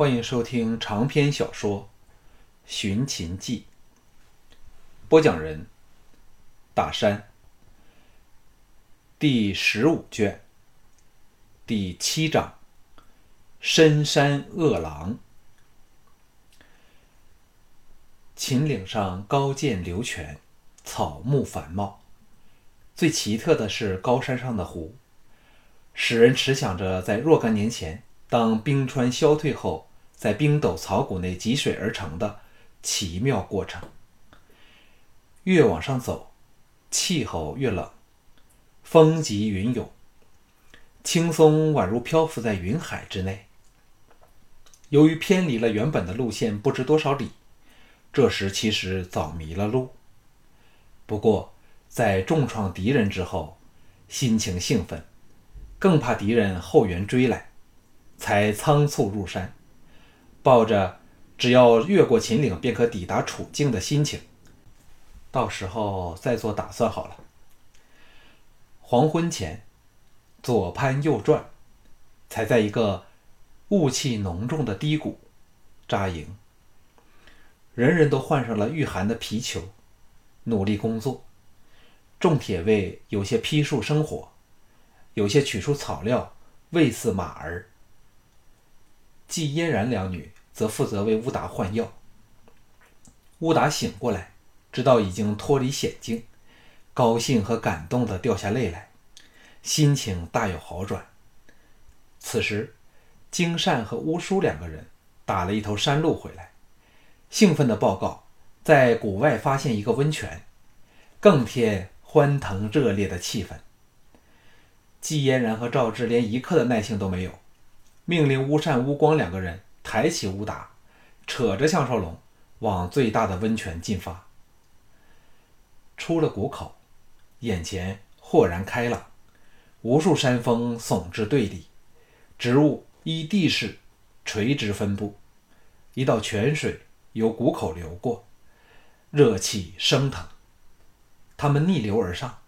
欢迎收听长篇小说《寻秦记》，播讲人：大山，第十五卷，第七章：深山恶狼。秦岭上高涧流泉，草木繁茂，最奇特的是高山上的湖，使人迟想着在若干年前。当冰川消退后，在冰斗草谷内积水而成的奇妙过程。越往上走，气候越冷，风急云涌，青松宛如漂浮在云海之内。由于偏离了原本的路线不知多少里，这时其实早迷了路。不过在重创敌人之后，心情兴奋，更怕敌人后援追来。才仓促入山，抱着只要越过秦岭便可抵达楚境的心情，到时候再做打算好了。黄昏前，左攀右转，才在一个雾气浓重的低谷扎营。人人都换上了御寒的皮裘，努力工作。众铁卫有些劈树生火，有些取出草料喂饲马儿。季嫣然两女则负责为乌达换药。乌达醒过来，知道已经脱离险境，高兴和感动的掉下泪来，心情大有好转。此时，金善和乌叔两个人打了一头山鹿回来，兴奋的报告，在谷外发现一个温泉，更添欢腾热烈的气氛。季嫣然和赵志连一刻的耐性都没有。命令乌善、乌光两个人抬起乌达，扯着项少龙往最大的温泉进发。出了谷口，眼前豁然开朗，无数山峰耸至对立，植物依地势垂直分布，一道泉水由谷口流过，热气升腾。他们逆流而上，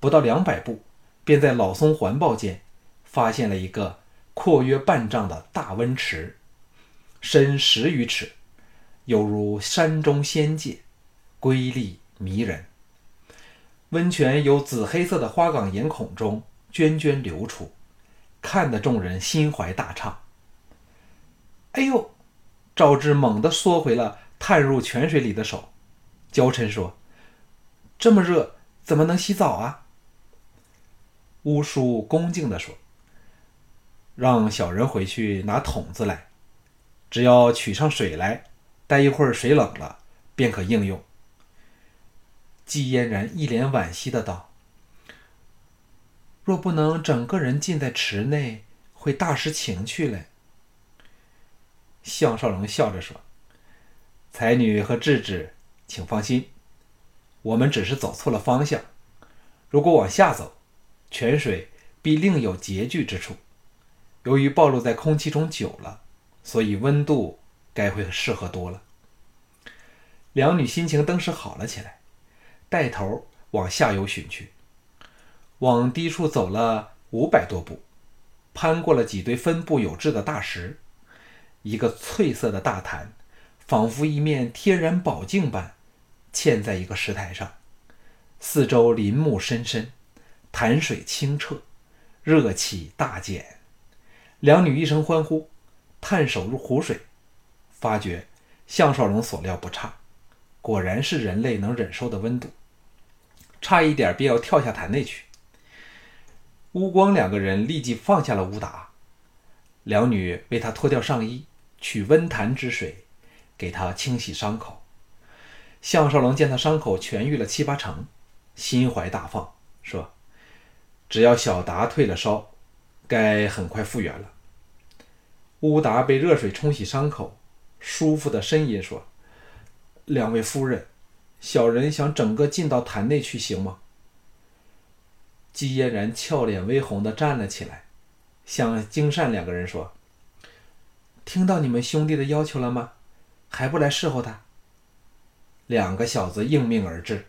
不到两百步，便在老松环抱间发现了一个。阔约半丈的大温池，深十余尺，犹如山中仙界，瑰丽迷人。温泉由紫黑色的花岗岩孔中涓涓流出，看得众人心怀大畅。哎呦！赵志猛地缩回了探入泉水里的手，娇嗔说：“这么热，怎么能洗澡啊？”乌叔恭敬地说。让小人回去拿桶子来，只要取上水来，待一会儿水冷了，便可应用。季嫣然一脸惋惜的道：“若不能整个人浸在池内，会大失情趣嘞。”项少龙笑着说：“才女和智智，请放心，我们只是走错了方向。如果往下走，泉水必另有拮据之处。”由于暴露在空气中久了，所以温度该会适合多了。两女心情登时好了起来，带头往下游寻去。往低处走了五百多步，攀过了几堆分布有致的大石，一个翠色的大潭，仿佛一面天然宝镜般嵌在一个石台上。四周林木深深，潭水清澈，热气大减。两女一声欢呼，探手入湖水，发觉项少龙所料不差，果然是人类能忍受的温度，差一点便要跳下潭内去。乌光两个人立即放下了乌达，两女为他脱掉上衣，取温潭之水给他清洗伤口。项少龙见他伤口痊愈了七八成，心怀大放，说：“只要小达退了烧。”该很快复原了。乌达被热水冲洗伤口，舒服的呻吟说：“两位夫人，小人想整个进到坛内去，行吗？”姬嫣然俏脸微红的站了起来，向金善两个人说：“听到你们兄弟的要求了吗？还不来侍候他？”两个小子应命而至，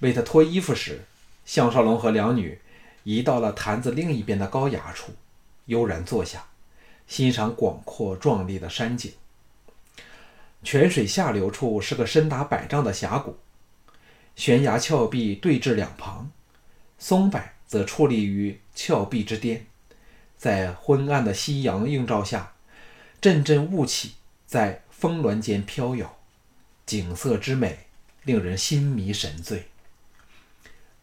为他脱衣服时，项少龙和两女。移到了坛子另一边的高崖处，悠然坐下，欣赏广阔壮丽的山景。泉水下流处是个深达百丈的峡谷，悬崖峭壁对峙两旁，松柏则矗立于峭壁之巅，在昏暗的夕阳映照下，阵阵雾气在峰峦间飘摇，景色之美令人心迷神醉。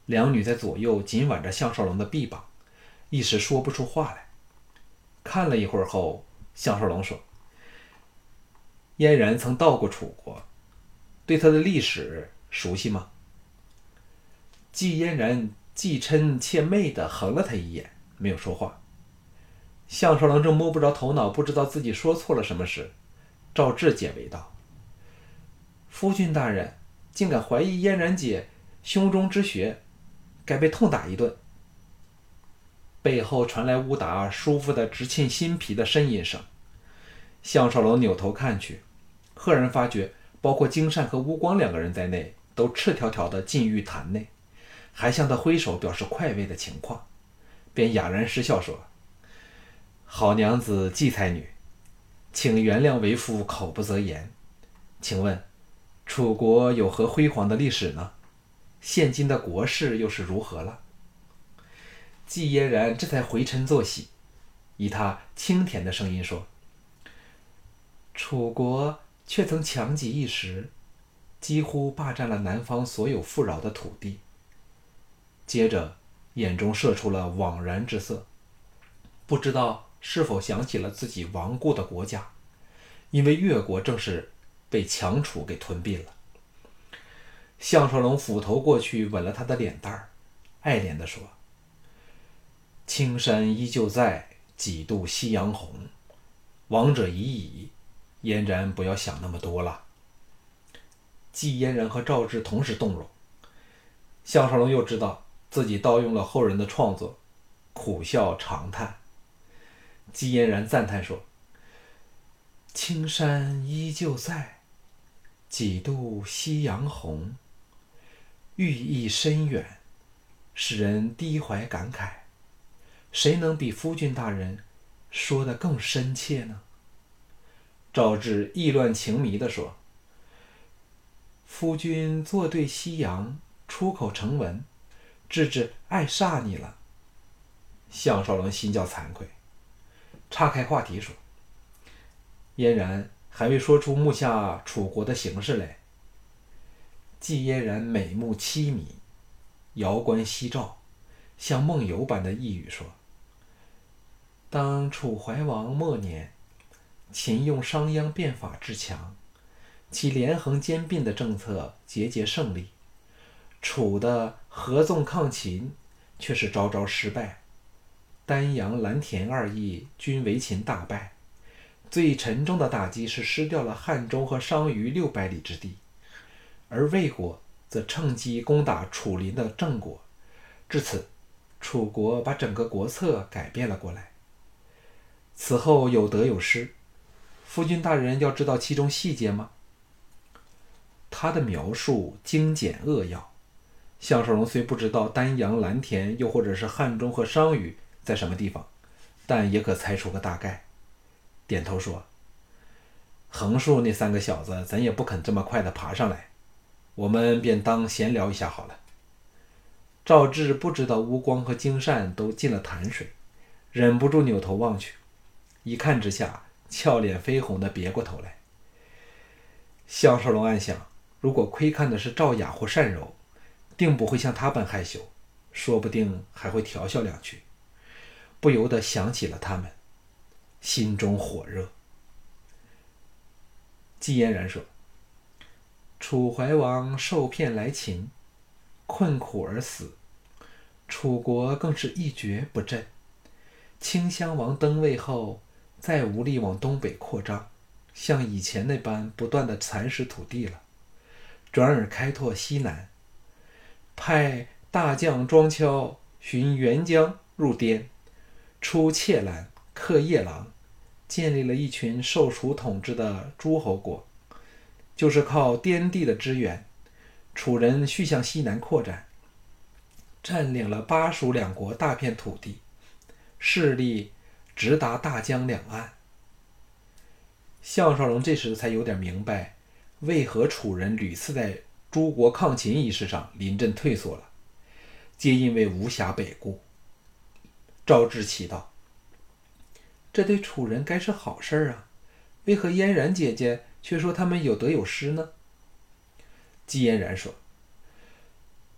两女在左右紧挽着项少龙的臂膀，一时说不出话来。看了一会儿后，项少龙说。嫣然曾到过楚国，对他的历史熟悉吗？季嫣然既嗔且媚地横了他一眼，没有说话。项少龙正摸不着头脑，不知道自己说错了什么时，赵志解围道：“夫君大人竟敢怀疑嫣然姐胸中之血，该被痛打一顿。”背后传来乌达舒服的直沁心脾的呻吟声。项少龙扭头看去。赫然发觉，包括金善和乌光两个人在内，都赤条条的进浴坛内，还向他挥手表示快慰的情况，便哑然失笑说：“好娘子季才女，请原谅为夫口不择言。请问，楚国有何辉煌的历史呢？现今的国势又是如何了？”季嫣然这才回嗔作喜，以他清甜的声音说：“楚国。”却曾强极一时，几乎霸占了南方所有富饶的土地。接着，眼中射出了惘然之色，不知道是否想起了自己亡故的国家，因为越国正是被强楚给吞并了。项少龙斧头过去吻了他的脸蛋儿，爱怜地说：“青山依旧在，几度夕阳红。亡者已矣。”嫣然，不要想那么多了。季嫣然和赵志同时动容，项少龙又知道自己盗用了后人的创作，苦笑长叹。季嫣然赞叹说：“青山依旧在，几度夕阳红。寓意深远，使人低怀感慨。谁能比夫君大人说的更深切呢？”赵志意乱情迷地说：“夫君坐对夕阳，出口成文，志志爱煞你了。”项少龙心叫惭愧，岔开话题说：“嫣然还未说出目下楚国的形势来。”季嫣然美目凄迷，遥观夕照，像梦游般的呓语说：“当楚怀王末年。”秦用商鞅变法制强，其连横兼并的政策节节胜利；楚的合纵抗秦却是招招失败，丹阳、蓝田二邑均为秦大败。最沉重的打击是失掉了汉中和商於六百里之地，而魏国则趁机攻打楚邻的郑国。至此，楚国把整个国策改变了过来。此后有得有失。夫君大人要知道其中细节吗？他的描述精简扼要。项少龙虽不知道丹阳、蓝田，又或者是汉中和商於在什么地方，但也可猜出个大概。点头说：“横竖那三个小子，咱也不肯这么快的爬上来，我们便当闲聊一下好了。”赵志不知道乌光和金善都进了潭水，忍不住扭头望去，一看之下。俏脸绯红的别过头来，项少龙暗想：如果窥看的是赵雅或单柔，定不会像他般害羞，说不定还会调笑两句。不由得想起了他们，心中火热。季嫣然说：“楚怀王受骗来秦，困苦而死，楚国更是一蹶不振。顷襄王登位后。”再无力往东北扩张，像以前那般不断的蚕食土地了，转而开拓西南，派大将庄敲寻沅江入滇，出切兰克夜郎，建立了一群受楚统治的诸侯国。就是靠滇地的支援，楚人续向西南扩展，占领了巴蜀两国大片土地，势力。直达大江两岸。项少龙这时才有点明白，为何楚人屡次在诸国抗秦一事上临阵退缩了，皆因为无暇北顾。赵志奇道：“这对楚人该是好事啊，为何嫣然姐姐却说他们有得有失呢？”姬嫣然说：“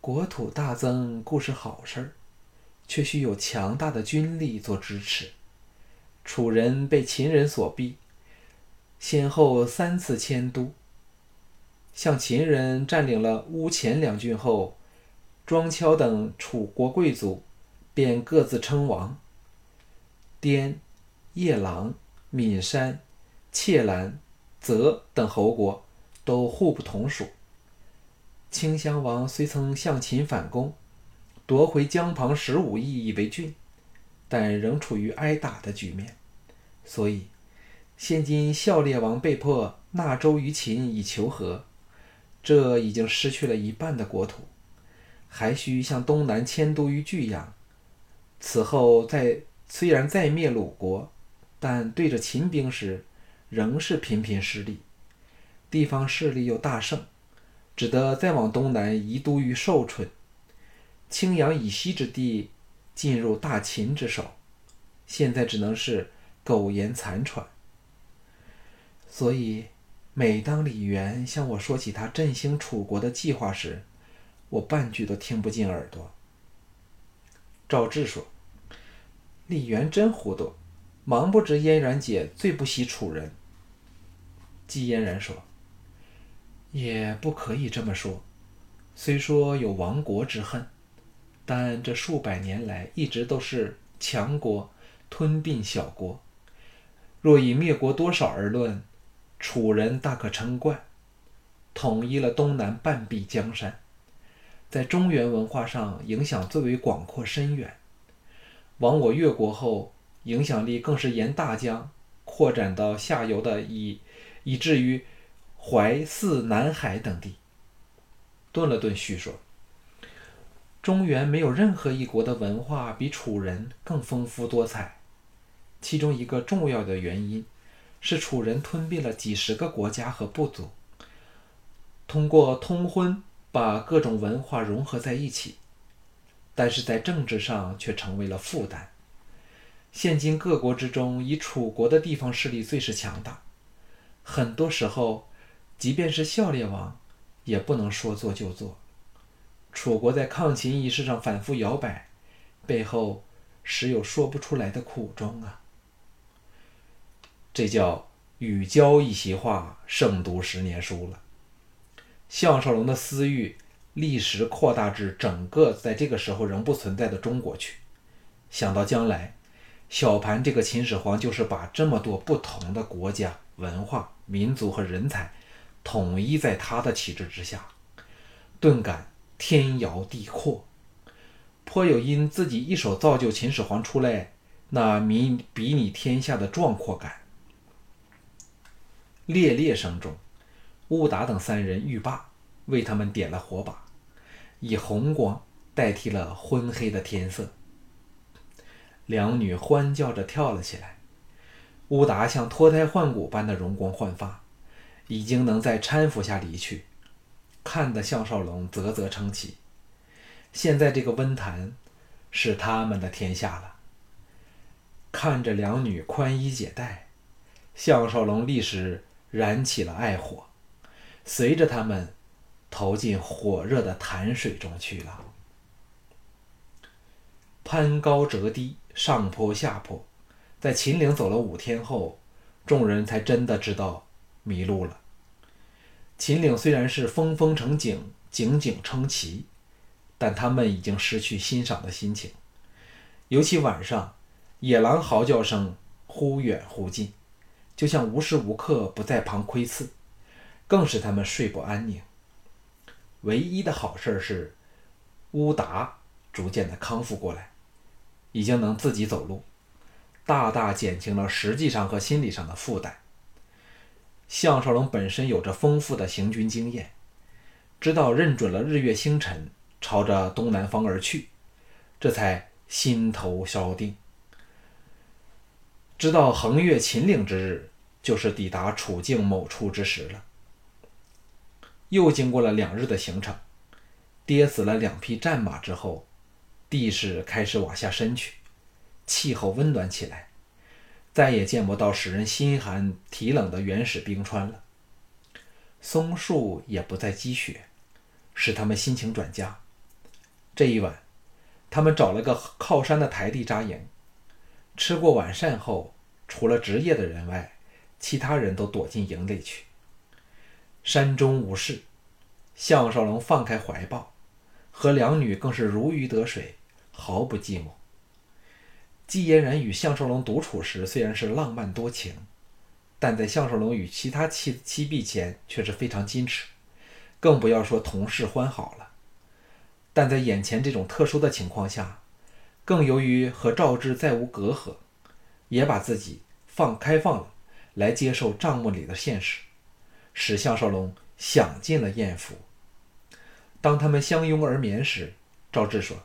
国土大增固是好事儿，却需有强大的军力做支持。楚人被秦人所逼。”先后三次迁都，向秦人占领了乌前两郡后，庄丘等楚国贵族便各自称王。滇、夜郎、岷山、切兰、泽等侯国都互不同属。顷襄王虽曾向秦反攻，夺回江旁十五邑以为郡，但仍处于挨打的局面，所以。现今孝烈王被迫纳州于秦以求和，这已经失去了一半的国土，还需向东南迁都于巨阳。此后再虽然再灭鲁国，但对着秦兵时，仍是频频失利。地方势力又大盛，只得再往东南移都于寿春。青阳以西之地进入大秦之手，现在只能是苟延残喘。所以，每当李元向我说起他振兴楚国的计划时，我半句都听不进耳朵。赵志说：“李元真糊涂，忙不知嫣然姐最不喜楚人。”季嫣然说：“也不可以这么说，虽说有亡国之恨，但这数百年来一直都是强国吞并小国，若以灭国多少而论。”楚人大可称冠，统一了东南半壁江山，在中原文化上影响最为广阔深远。亡我越国后，影响力更是沿大江扩展到下游的以，以至于淮泗南海等地。顿了顿，叙说：中原没有任何一国的文化比楚人更丰富多彩，其中一个重要的原因。是楚人吞并了几十个国家和部族，通过通婚把各种文化融合在一起，但是在政治上却成为了负担。现今各国之中，以楚国的地方势力最是强大，很多时候，即便是孝烈王，也不能说做就做。楚国在抗秦一事上反复摇摆，背后实有说不出来的苦衷啊。这叫与交一席话，胜读十年书了。项少龙的私欲立时扩大至整个在这个时候仍不存在的中国去。想到将来，小盘这个秦始皇就是把这么多不同的国家、文化、民族和人才统一在他的旗帜之下，顿感天摇地阔，颇有因自己一手造就秦始皇出来那迷比拟天下的壮阔感。猎猎声中，乌达等三人欲罢，为他们点了火把，以红光代替了昏黑的天色。两女欢叫着跳了起来。乌达像脱胎换骨般的容光焕发，已经能在搀扶下离去，看得项少龙啧啧称奇。现在这个温潭是他们的天下了。看着两女宽衣解带，项少龙立时。燃起了爱火，随着他们投进火热的潭水中去了。攀高折低，上坡下坡，在秦岭走了五天后，众人才真的知道迷路了。秦岭虽然是峰峰成景，景景称奇，但他们已经失去欣赏的心情。尤其晚上，野狼嚎叫声忽远忽近。就像无时无刻不在旁窥伺，更使他们睡不安宁。唯一的好事是，乌达逐渐的康复过来，已经能自己走路，大大减轻了实际上和心理上的负担。项少龙本身有着丰富的行军经验，知道认准了日月星辰，朝着东南方而去，这才心头稍定。直到横越秦岭之日，就是抵达楚境某处之时了。又经过了两日的行程，跌死了两匹战马之后，地势开始往下深去，气候温暖起来，再也见不到使人心寒体冷的原始冰川了。松树也不再积雪，使他们心情转佳。这一晚，他们找了个靠山的台地扎营。吃过晚膳后，除了值夜的人外，其他人都躲进营里去。山中无事，项少龙放开怀抱，和两女更是如鱼得水，毫不寂寞。季嫣然与项少龙独处时，虽然是浪漫多情。但在项少龙与其他妻妻婢前却是非常矜持，更不要说同事欢好了。但在眼前这种特殊的情况下，更由于和赵志再无隔阂，也把自己放开放了，来接受账目里的现实，使项少龙享尽了艳福。当他们相拥而眠时，赵志说：“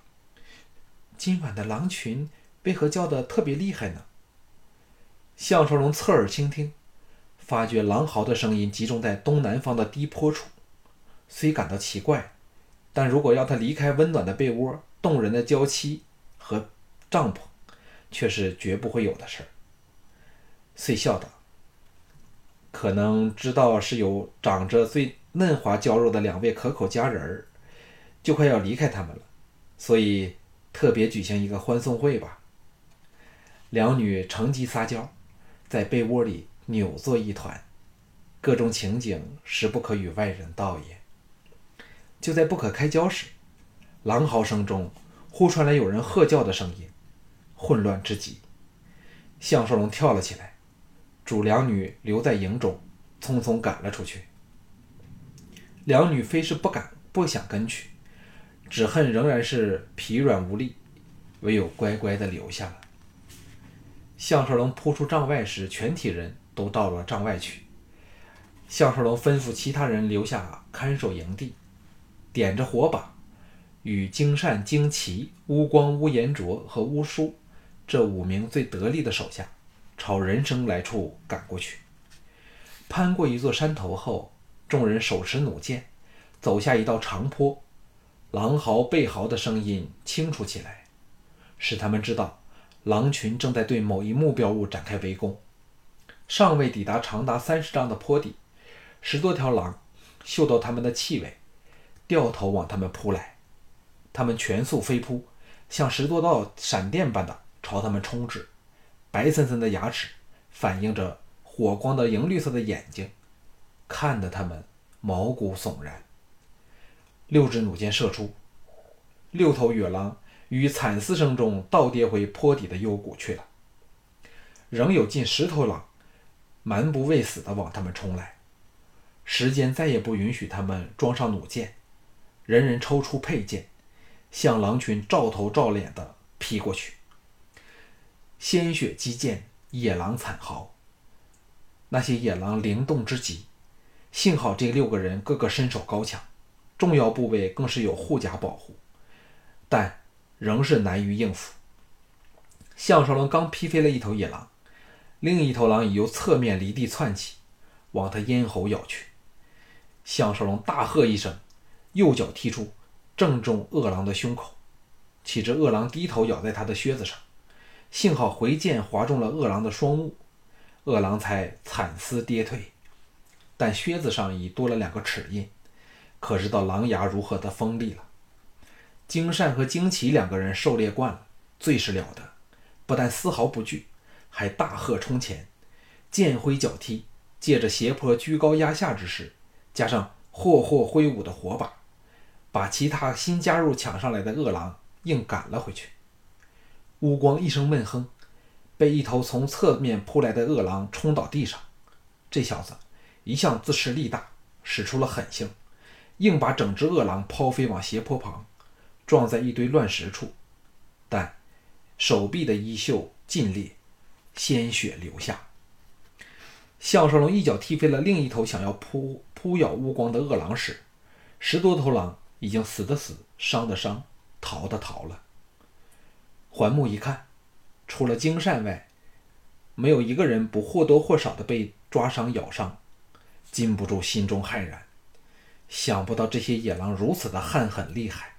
今晚的狼群为何叫得特别厉害呢？”项少龙侧耳倾听。发觉狼嚎的声音集中在东南方的低坡处，虽感到奇怪，但如果要他离开温暖的被窝、动人的娇妻和帐篷，却是绝不会有的事儿。遂笑道：“可能知道是有长着最嫩滑娇肉的两位可口佳人儿，就快要离开他们了，所以特别举行一个欢送会吧。”两女乘机撒娇，在被窝里。扭作一团，各种情景实不可与外人道也。就在不可开交时，狼嚎声中忽传来有人喝叫的声音，混乱之极。项少龙跳了起来，主两女留在营中，匆匆赶了出去。两女非是不敢不想跟去，只恨仍然是疲软无力，唯有乖乖的留下了。项少龙扑出帐外时，全体人。都到了帐外去。项少龙吩咐其他人留下看守营地，点着火把，与精善、精奇、乌光、乌延灼和乌叔这五名最得力的手下，朝人生来处赶过去。攀过一座山头后，众人手持弩箭，走下一道长坡，狼嚎、背嚎的声音清楚起来，使他们知道狼群正在对某一目标物展开围攻。尚未抵达长达三十丈的坡底，十多条狼嗅到他们的气味，掉头往他们扑来。他们全速飞扑，像十多道闪电般的朝他们冲至。白森森的牙齿反映着火光的银绿色的眼睛，看得他们毛骨悚然。六支弩箭射出，六头野狼于惨嘶声中倒跌回坡底的幽谷去了。仍有近十头狼。蛮不畏死地往他们冲来，时间再也不允许他们装上弩箭，人人抽出佩剑，向狼群照头照脸地劈过去。鲜血激溅，野狼惨嚎。那些野狼灵动之极，幸好这六个人个个身手高强，重要部位更是有护甲保护，但仍是难于应付。项少龙刚劈飞了一头野狼。另一头狼已由侧面离地窜起，往他咽喉咬去。项少龙大喝一声，右脚踢出，正中恶狼的胸口。岂知恶狼低头咬在他的靴子上，幸好回剑划中了恶狼的双目，恶狼才惨嘶跌退。但靴子上已多了两个齿印，可知道狼牙如何的锋利了。金善和金奇两个人狩猎惯了，最是了得，不但丝毫不惧。还大喝冲前，剑挥脚踢，借着斜坡居高压下之势，加上霍霍挥舞的火把，把其他新加入抢上来的恶狼硬赶了回去。乌光一声闷哼，被一头从侧面扑来的恶狼冲倒地上。这小子一向自恃力大，使出了狠性，硬把整只恶狼抛飞往斜坡旁，撞在一堆乱石处，但手臂的衣袖尽裂。鲜血流下，项少龙一脚踢飞了另一头想要扑扑咬乌光的恶狼时，十多头狼已经死的死，伤的伤，逃的逃了。环目一看，除了精善外，没有一个人不或多或少的被抓伤咬伤，禁不住心中骇然。想不到这些野狼如此的悍狠厉害。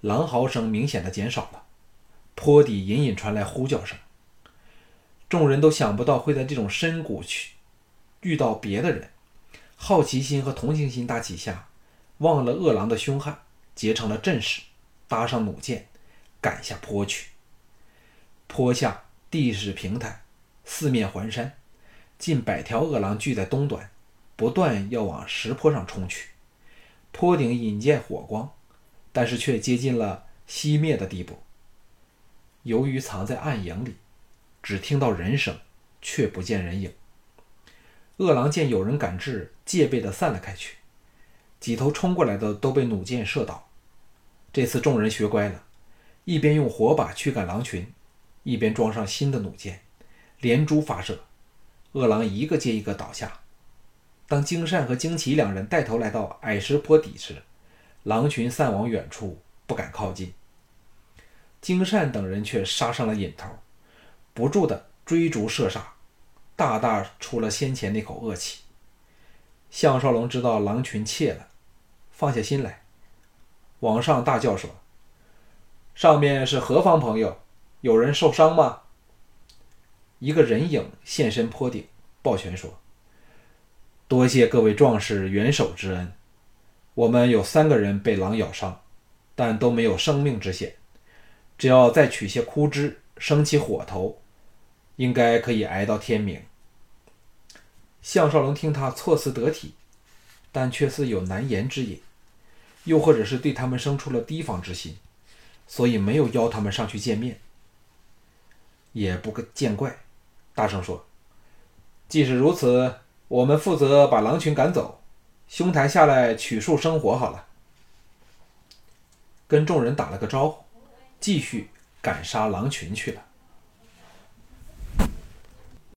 狼嚎声明显的减少了，坡底隐隐传来呼叫声。众人都想不到会在这种深谷去遇到别的人，好奇心和同情心大起下，忘了恶狼的凶悍，结成了阵势，搭上弩箭，赶下坡去。坡下地势平坦，四面环山，近百条恶狼聚在东端，不断要往石坡上冲去。坡顶引见火光。但是却接近了熄灭的地步。由于藏在暗影里，只听到人声，却不见人影。恶狼见有人赶至，戒备的散了开去。几头冲过来的都被弩箭射倒。这次众人学乖了，一边用火把驱赶狼群，一边装上新的弩箭，连珠发射。恶狼一个接一个倒下。当金善和金奇两人带头来到矮石坡底时，狼群散往远处，不敢靠近。金善等人却杀上了瘾头，不住的追逐射杀，大大出了先前那口恶气。项少龙知道狼群怯了，放下心来，往上大叫说：“上面是何方朋友？有人受伤吗？”一个人影现身坡顶，抱拳说：“多谢各位壮士援手之恩。”我们有三个人被狼咬伤，但都没有生命之险。只要再取些枯枝，生起火头，应该可以挨到天明。项少龙听他措辞得体，但却似有难言之隐，又或者是对他们生出了提防之心，所以没有邀他们上去见面。也不见怪，大声说：“既是如此，我们负责把狼群赶走。”兄台下来取树生火好了，跟众人打了个招呼，继续赶杀狼群去了。